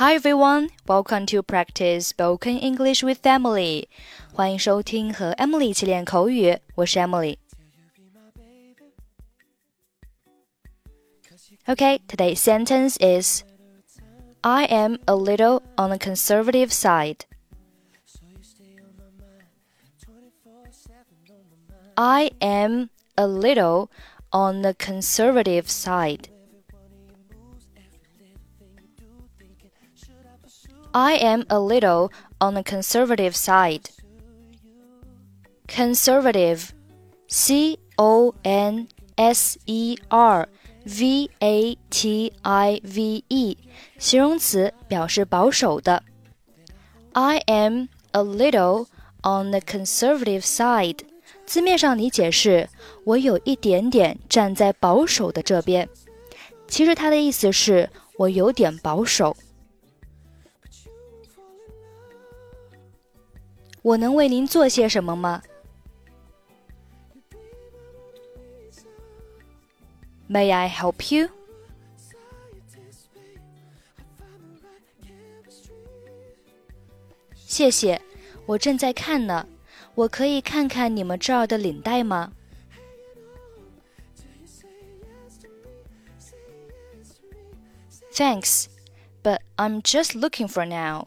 Hi everyone, welcome to practice spoken English with Emily. 欢迎收听和 Emily 一起练口语，我是 Emily。Okay, today's sentence is I am a little on the conservative side. I am a little on the conservative side. I am a little on the conservative side. Conservative, C O N S E R V A T I V E，形容词，表示保守的。I am a little on the conservative side，字面上理解是我有一点点站在保守的这边。其实它的意思是我有点保守。 我能为您做些什么吗？May I help you？谢谢，我正在看呢。我可以看看你们这儿的领带吗？Thanks, but I'm just looking for now.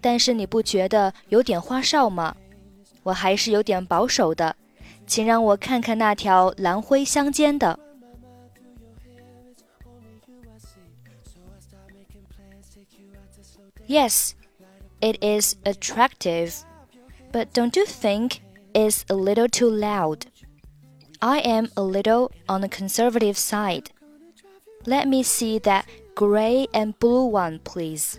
但是你不觉得有点花哨吗？我还是有点保守的，请让我看看那条蓝灰相间的。Yes, it is attractive, but don't you think it's a little too loud? I am a little on the conservative side. Let me see that gray and blue one, please.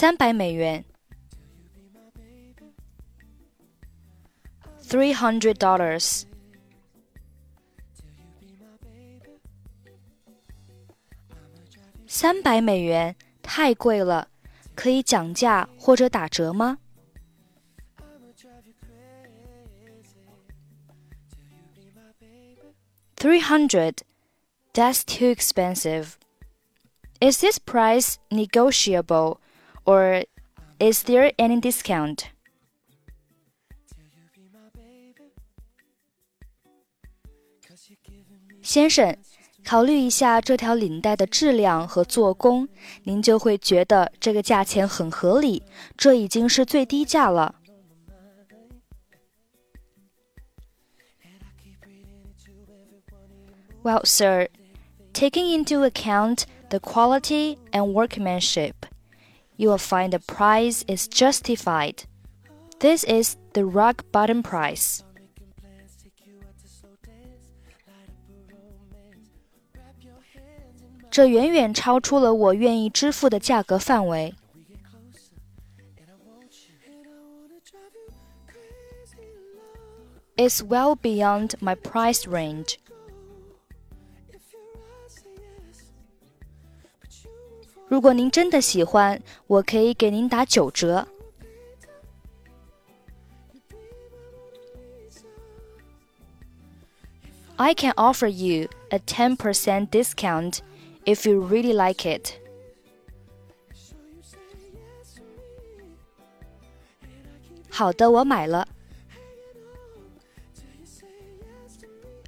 三百美元，three hundred dollars。三百美元太贵了，可以讲价或者打折吗？Three hundred, that's too expensive. Is this price negotiable? Or is there any discount? 先生，考虑一下这条领带的质量和做工，您就会觉得这个价钱很合理。这已经是最低价了。Well, sir, taking into account the quality and workmanship you will find the price is justified. This is the rock bottom price. It's well beyond my price range. 如果您真的喜欢，我可以给您打九折。I can offer you a 10% discount if you really like it.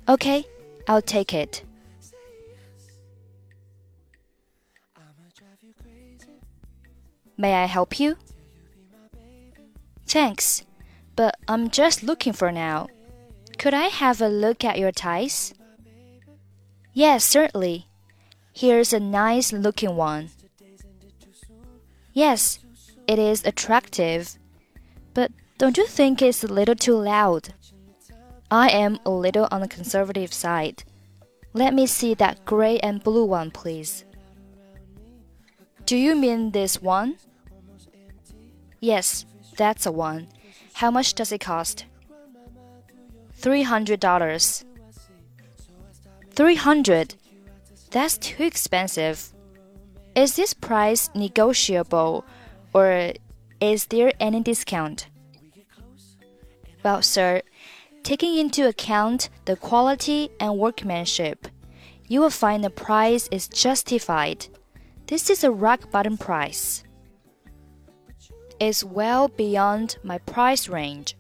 Okay, I'll take it. May I help you? Thanks, but I'm just looking for now. Could I have a look at your ties? Yes, certainly. Here's a nice looking one. Yes, it is attractive. But don't you think it's a little too loud? I am a little on the conservative side. Let me see that gray and blue one, please. Do you mean this one? Yes, that's a one. How much does it cost? Three hundred dollars. Three hundred? That's too expensive. Is this price negotiable or is there any discount? Well, sir, taking into account the quality and workmanship, you will find the price is justified. This is a rock bottom price. It's well beyond my price range.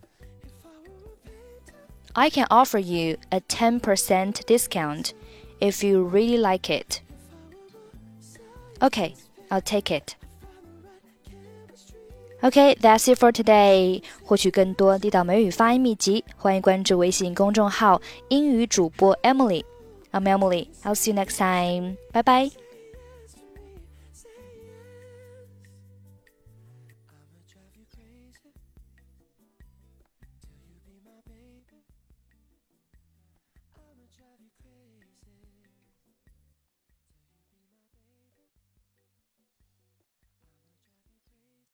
I can offer you a 10% discount if you really like it. Okay, I'll take it. Okay, that's it for today. 获取更多地道美语发音秘籍，欢迎关注微信公众号“英语主播 Emily”。I'm Emily. I'll see you next time. Bye bye. Drive.